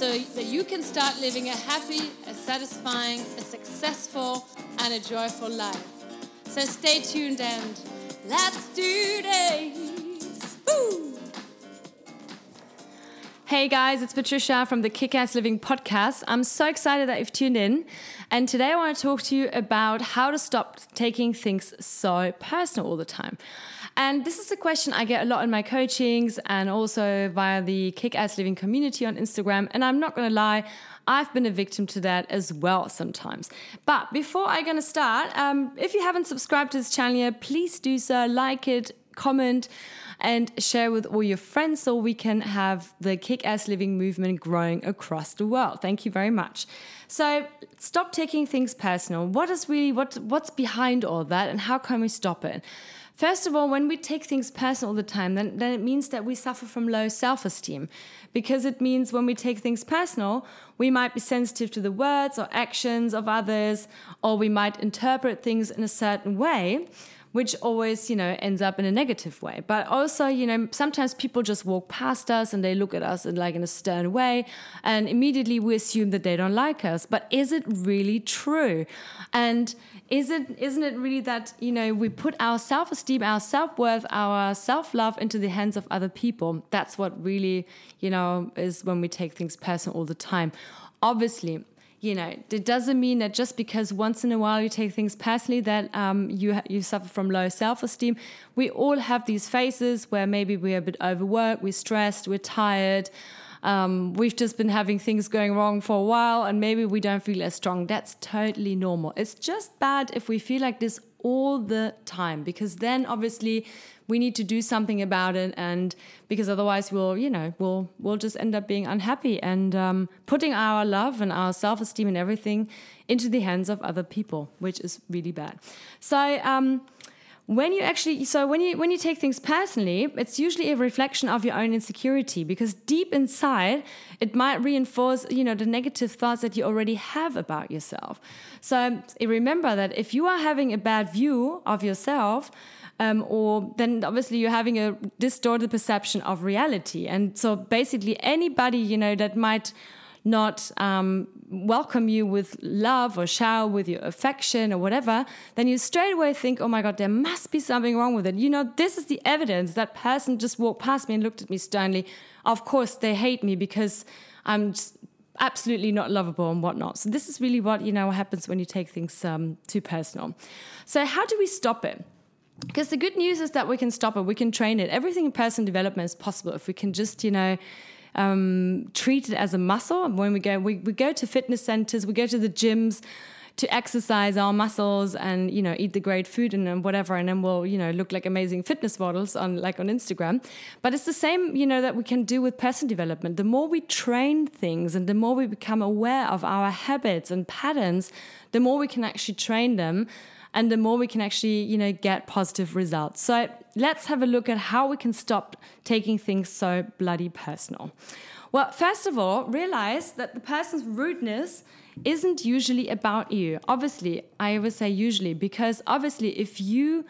so that you can start living a happy, a satisfying, a successful, and a joyful life. So stay tuned and let's do this! Woo! Hey guys, it's Patricia from the Kick Ass Living podcast. I'm so excited that you've tuned in. And today I want to talk to you about how to stop taking things so personal all the time. And this is a question I get a lot in my coachings and also via the Kick Ass Living community on Instagram. And I'm not going to lie, I've been a victim to that as well sometimes. But before I'm going to start, um, if you haven't subscribed to this channel yet, please do so, like it, comment, and share with all your friends so we can have the kick ass living movement growing across the world. Thank you very much. So stop taking things personal. What is really what what's behind all that and how can we stop it? First of all, when we take things personal all the time, then, then it means that we suffer from low self esteem. Because it means when we take things personal, we might be sensitive to the words or actions of others, or we might interpret things in a certain way which always, you know, ends up in a negative way. But also, you know, sometimes people just walk past us and they look at us in like in a stern way, and immediately we assume that they don't like us. But is it really true? And is it isn't it really that you know we put our self-esteem, our self-worth, our self-love into the hands of other people? That's what really you know is when we take things personal all the time. Obviously, you know, it doesn't mean that just because once in a while you take things personally that um, you you suffer from low self esteem. We all have these phases where maybe we're a bit overworked, we're stressed, we're tired. Um, we've just been having things going wrong for a while, and maybe we don't feel as strong. That's totally normal. It's just bad if we feel like this all the time because then obviously we need to do something about it and because otherwise we'll you know we'll we'll just end up being unhappy and um, putting our love and our self-esteem and everything into the hands of other people which is really bad. So um, when you actually so when you when you take things personally it's usually a reflection of your own insecurity because deep inside it might reinforce you know the negative thoughts that you already have about yourself. So remember that if you are having a bad view of yourself um, or then obviously you're having a distorted perception of reality. And so basically anybody you know that might not um, welcome you with love or shower with your affection or whatever, then you straight away think, oh my God, there must be something wrong with it. You know, this is the evidence. That person just walked past me and looked at me sternly. Of course, they hate me because I'm absolutely not lovable and whatnot. So this is really what, you know, happens when you take things um, too personal. So how do we stop it? Because the good news is that we can stop it, we can train it. Everything in personal development is possible if we can just, you know, um, treat it as a muscle. When we go, we, we go to fitness centers, we go to the gyms to exercise our muscles and you know eat the great food and whatever and then we'll you know look like amazing fitness models on like on Instagram but it's the same you know that we can do with person development the more we train things and the more we become aware of our habits and patterns the more we can actually train them and the more we can actually you know get positive results. So let's have a look at how we can stop taking things so bloody personal. Well first of all realize that the person's rudeness isn't usually about you. Obviously i always say usually because obviously if you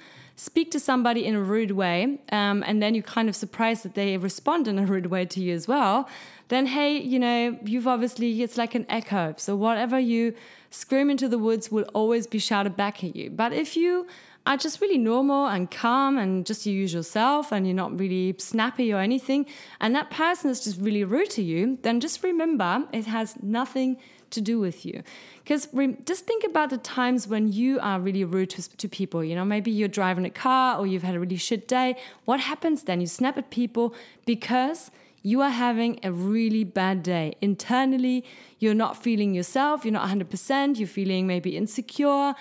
speak to somebody in a rude way um, and then you're kind of surprised that they respond in a rude way to you as well then hey you know you've obviously it's like an echo so whatever you scream into the woods will always be shouted back at you. But if you are just really normal and calm and just you use yourself and you're not really snappy or anything, and that person is just really rude to you, then just remember it has nothing to do with you. Because just think about the times when you are really rude to, to people. You know, maybe you're driving a car or you've had a really shit day. What happens then? You snap at people because you are having a really bad day. Internally, you're not feeling yourself, you're not 100%, you're feeling maybe insecure,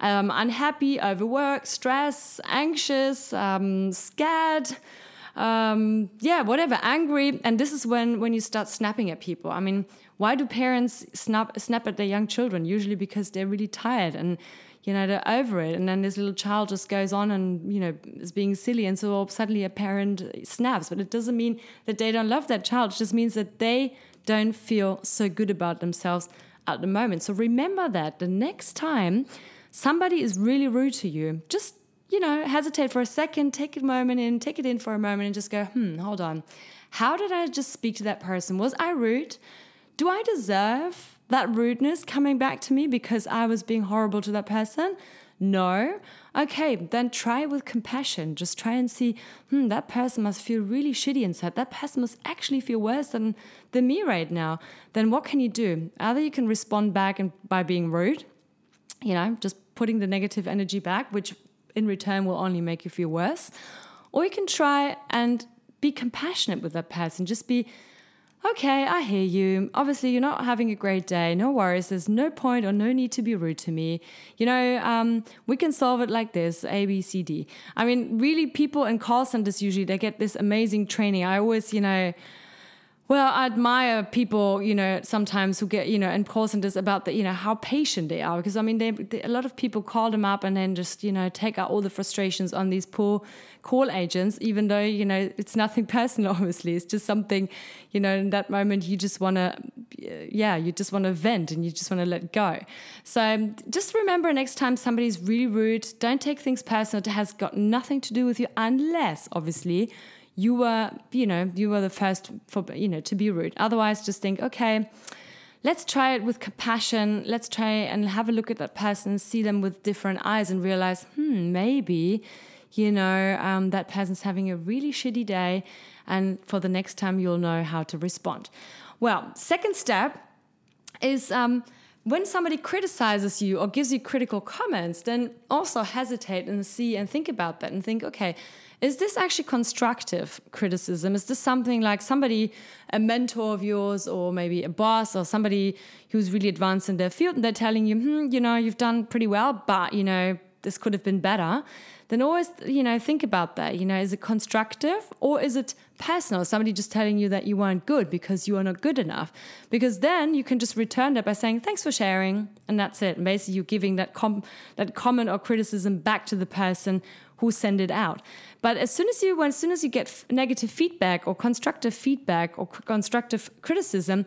um, unhappy, overworked, stressed, anxious, um, scared. um, yeah, whatever, angry. And this is when when you start snapping at people. I mean, why do parents snap snap at their young children? Usually because they're really tired and you know they're over it. And then this little child just goes on and you know is being silly. And so suddenly a parent snaps. But it doesn't mean that they don't love that child. It just means that they don't feel so good about themselves at the moment. So remember that the next time somebody is really rude to you just you know hesitate for a second take a moment in take it in for a moment and just go hmm hold on. How did i just speak to that person? Was i rude do i deserve that rudeness coming back to me because I was being horrible to that person? No. Okay, then try with compassion. Just try and see, hmm, that person must feel really shitty inside. That person must actually feel worse than, than me right now. Then what can you do? Either you can respond back and by being rude, you know, just putting the negative energy back, which in return will only make you feel worse. Or you can try and be compassionate with that person. Just be okay, I hear you. Obviously, you're not having a great day. No worries. There's no point or no need to be rude to me. You know, um, we can solve it like this A, B, C, D. I mean, really, people in call centers usually they get this amazing training. I always, you know, well, I admire people, you know, sometimes who get, you know, in call centers about the, you know, how patient they are. Because I mean, they, they, a lot of people call them up and then just, you know, take out all the frustrations on these poor call agents, even though, you know, it's nothing personal, obviously. It's just something, you know, in that moment you just want to, yeah, you just want to vent and you just want to let go. So just remember next time somebody's really rude, don't take things personal. It has got nothing to do with you unless, obviously, you were, you know, you were the first for, you know, to be rude. Otherwise, just think, okay, let's try it with compassion. Let's try and have a look at that person, see them with different eyes, and realize, hmm, maybe, you know, um, that person's having a really shitty day, and for the next time, you'll know how to respond. Well, second step is. Um, when somebody criticizes you or gives you critical comments, then also hesitate and see and think about that and think, okay, is this actually constructive criticism? Is this something like somebody, a mentor of yours, or maybe a boss, or somebody who's really advanced in their field, and they're telling you, hmm, you know, you've done pretty well, but, you know, this could have been better? Then always, you know, think about that. You know, is it constructive or is it personal? Somebody just telling you that you weren't good because you are not good enough. Because then you can just return that by saying, thanks for sharing. And that's it. And basically, you're giving that, com- that comment or criticism back to the person who send it out. But as soon as you, as soon as you get negative feedback or constructive feedback or constructive criticism,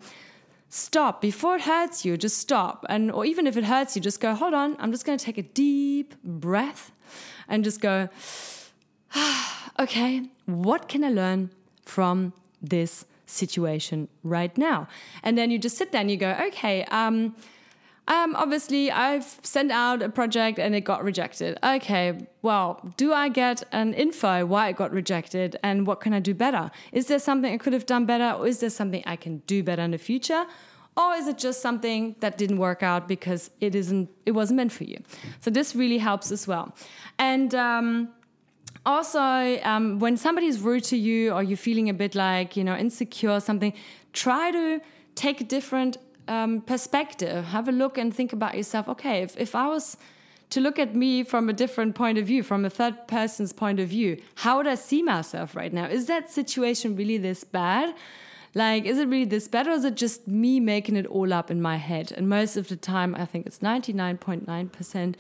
stop before it hurts you. Just stop, and or even if it hurts you, just go. Hold on, I'm just going to take a deep breath, and just go. Okay, what can I learn from this situation right now? And then you just sit there and you go, okay. Um, um, obviously, I've sent out a project and it got rejected. Okay, well, do I get an info why it got rejected and what can I do better? Is there something I could have done better or is there something I can do better in the future? Or is it just something that didn't work out because it isn't it wasn't meant for you? So this really helps as well. And um, also, um, when somebody's rude to you or you're feeling a bit like you know insecure or something, try to take a different um, perspective. Have a look and think about yourself. Okay, if, if I was to look at me from a different point of view, from a third person's point of view, how would I see myself right now? Is that situation really this bad? Like, is it really this bad, or is it just me making it all up in my head? And most of the time, I think it's 99.9%,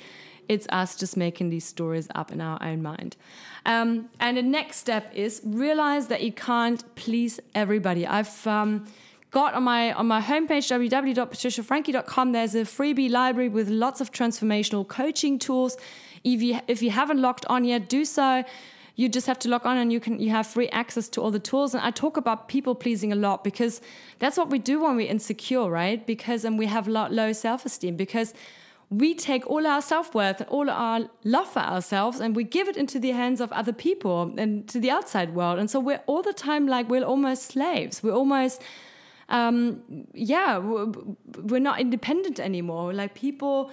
it's us just making these stories up in our own mind. Um, and the next step is realize that you can't please everybody. I've. Um, got on my on my homepage www.patriciafrankie.com there's a freebie library with lots of transformational coaching tools. If you if you haven't logged on yet do so. You just have to log on and you can you have free access to all the tools. And i talk about people pleasing a lot because that's what we do when we're insecure right? Because and we have low self-esteem because we take all our self-worth and all our love for ourselves and we give it into the hands of other people and to the outside world. And so we're all the time like we're almost slaves. We're almost um, yeah, we're not independent anymore. Like people,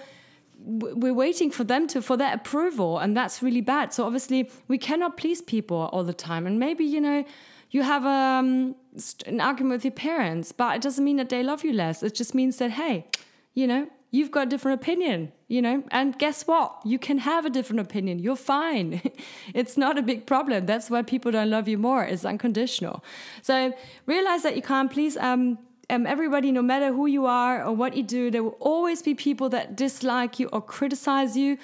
we're waiting for them to for their approval, and that's really bad. So obviously, we cannot please people all the time. And maybe you know, you have um, an argument with your parents, but it doesn't mean that they love you less. It just means that hey, you know, you've got a different opinion, you know, and guess what? You can have a different opinion. You're fine. it's not a big problem. That's why people don't love you more. It's unconditional. So realize that you can't please um, um, everybody, no matter who you are or what you do, there will always be people that dislike you or criticize you.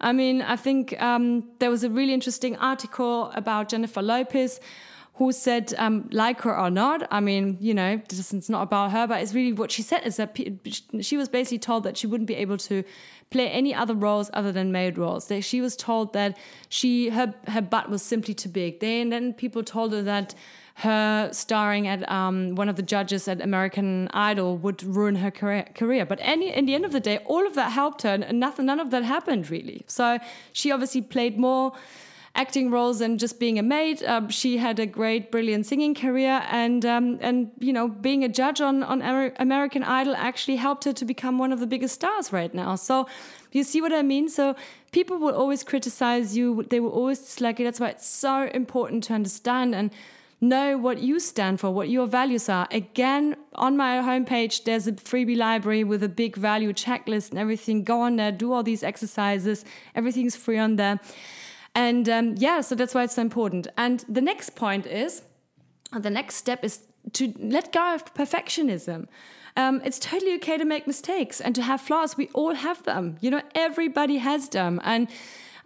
I mean, I think um, there was a really interesting article about Jennifer Lopez who said, um, like her or not, I mean, you know, this is not about her, but it's really what she said is that she was basically told that she wouldn't be able to play any other roles other than maid roles. That she was told that she her her butt was simply too big. They, and then people told her that her starring at um, one of the judges at American Idol would ruin her career. But any, in the end of the day, all of that helped her, and nothing, none of that happened really. So she obviously played more acting roles and just being a maid. Um, she had a great, brilliant singing career, and um, and you know, being a judge on on American Idol actually helped her to become one of the biggest stars right now. So you see what I mean? So people will always criticize you. They will always dislike you. That's why it's so important to understand and know what you stand for, what your values are. Again, on my homepage, there's a freebie library with a big value checklist and everything. Go on there, do all these exercises. Everything's free on there. And um, yeah, so that's why it's so important. And the next point is, the next step is to let go of perfectionism. Um, it's totally okay to make mistakes and to have flaws. We all have them. You know, everybody has them. And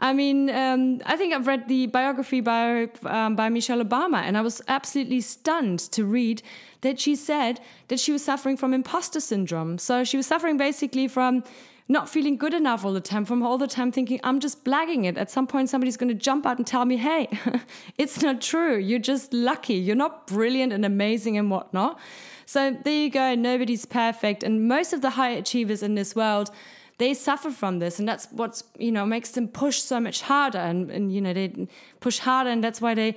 I mean, um, I think I've read the biography by um, by Michelle Obama, and I was absolutely stunned to read that she said that she was suffering from imposter syndrome. So she was suffering basically from not feeling good enough all the time, from all the time thinking, I'm just blagging it. At some point, somebody's going to jump out and tell me, hey, it's not true. You're just lucky. You're not brilliant and amazing and whatnot. So there you go. Nobody's perfect. And most of the high achievers in this world, they suffer from this and that's what's you know makes them push so much harder and, and you know they push harder and that's why they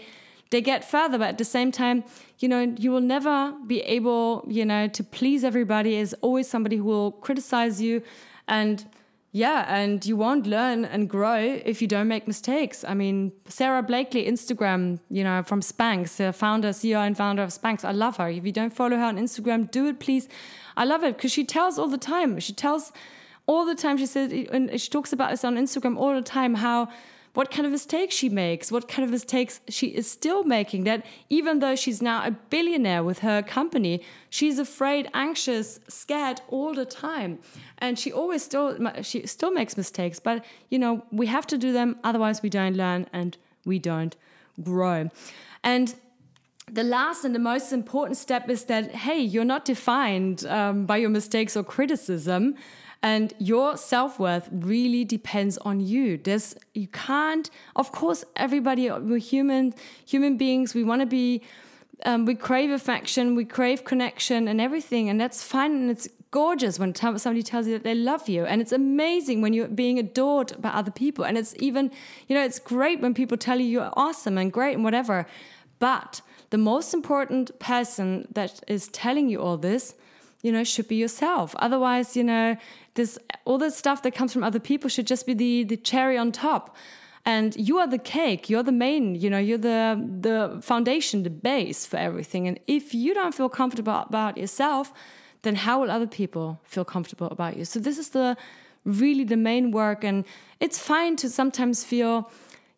they get further but at the same time you know you will never be able you know to please everybody there's always somebody who will criticize you and yeah and you won't learn and grow if you don't make mistakes. I mean Sara Blakely instagram you know from spanx founder ceo and founder of spanx i love her. If you don't follow her on instagram do it please. I love it because she tells all the time. She tells all the time. She says and she talks about this on instagram all the time how what kind of mistakes she makes what kind of mistakes she is still making that even though she's now a billionaire with her company she's afraid anxious scared all the time. And she always still she still makes mistakes but you know we have to do them otherwise we don't learn and we don't grow. And the last and the most important step is that hey you're not defined um, by your mistakes or criticism and your self-worth really depends on you. There's you can't of course everybody we're human human beings. We want to be um, we crave affection we crave connection and everything and that's fine and it's gorgeous when somebody tells you that they love you. And it's amazing when you're being adored by other people. And it's even you know it's great when people tell you you're awesome and great and whatever. But the most important person that is telling you all this you know should be yourself. Otherwise you know this all the stuff that comes from other people should just be the the cherry on top and you are the cake you're the main you know you're the the foundation the base for everything and if you don't feel comfortable about yourself then how will other people feel comfortable about you so this is the really the main work and it's fine to sometimes feel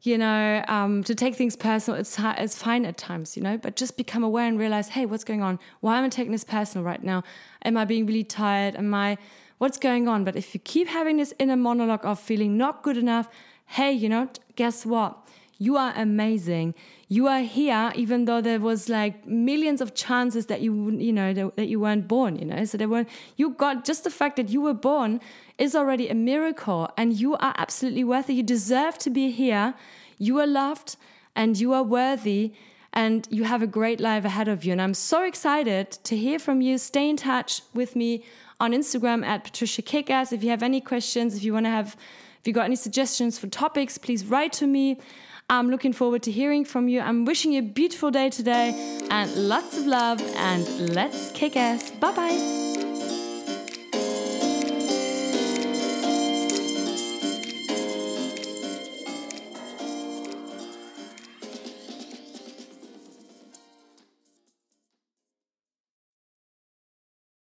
you know, um, to take things personal, it's it's fine at times, you know, but just become aware and realize, hey, what's going on? Why am I taking this personal right now? Am I being really tired? Am I, what's going on? But if you keep having this inner monologue of feeling not good enough, hey, you know, guess what? You are amazing. You are here, even though there was like millions of chances that you, you know, that, you weren't born. You know, so there were you got just the fact that you were born is already a miracle, and you are absolutely worthy. You deserve to be here. You are loved, and you are worthy and you have a great life ahead of you. And I'm so excited to hear from you. Stay in touch with me on Instagram at Patricia Kickass. If you have any questions, if you want to have, if you got any suggestions for topics, please write to me. I'm looking forward to hearing from you. I'm wishing you a beautiful day today and lots of love and let's kick ass. Bye bye.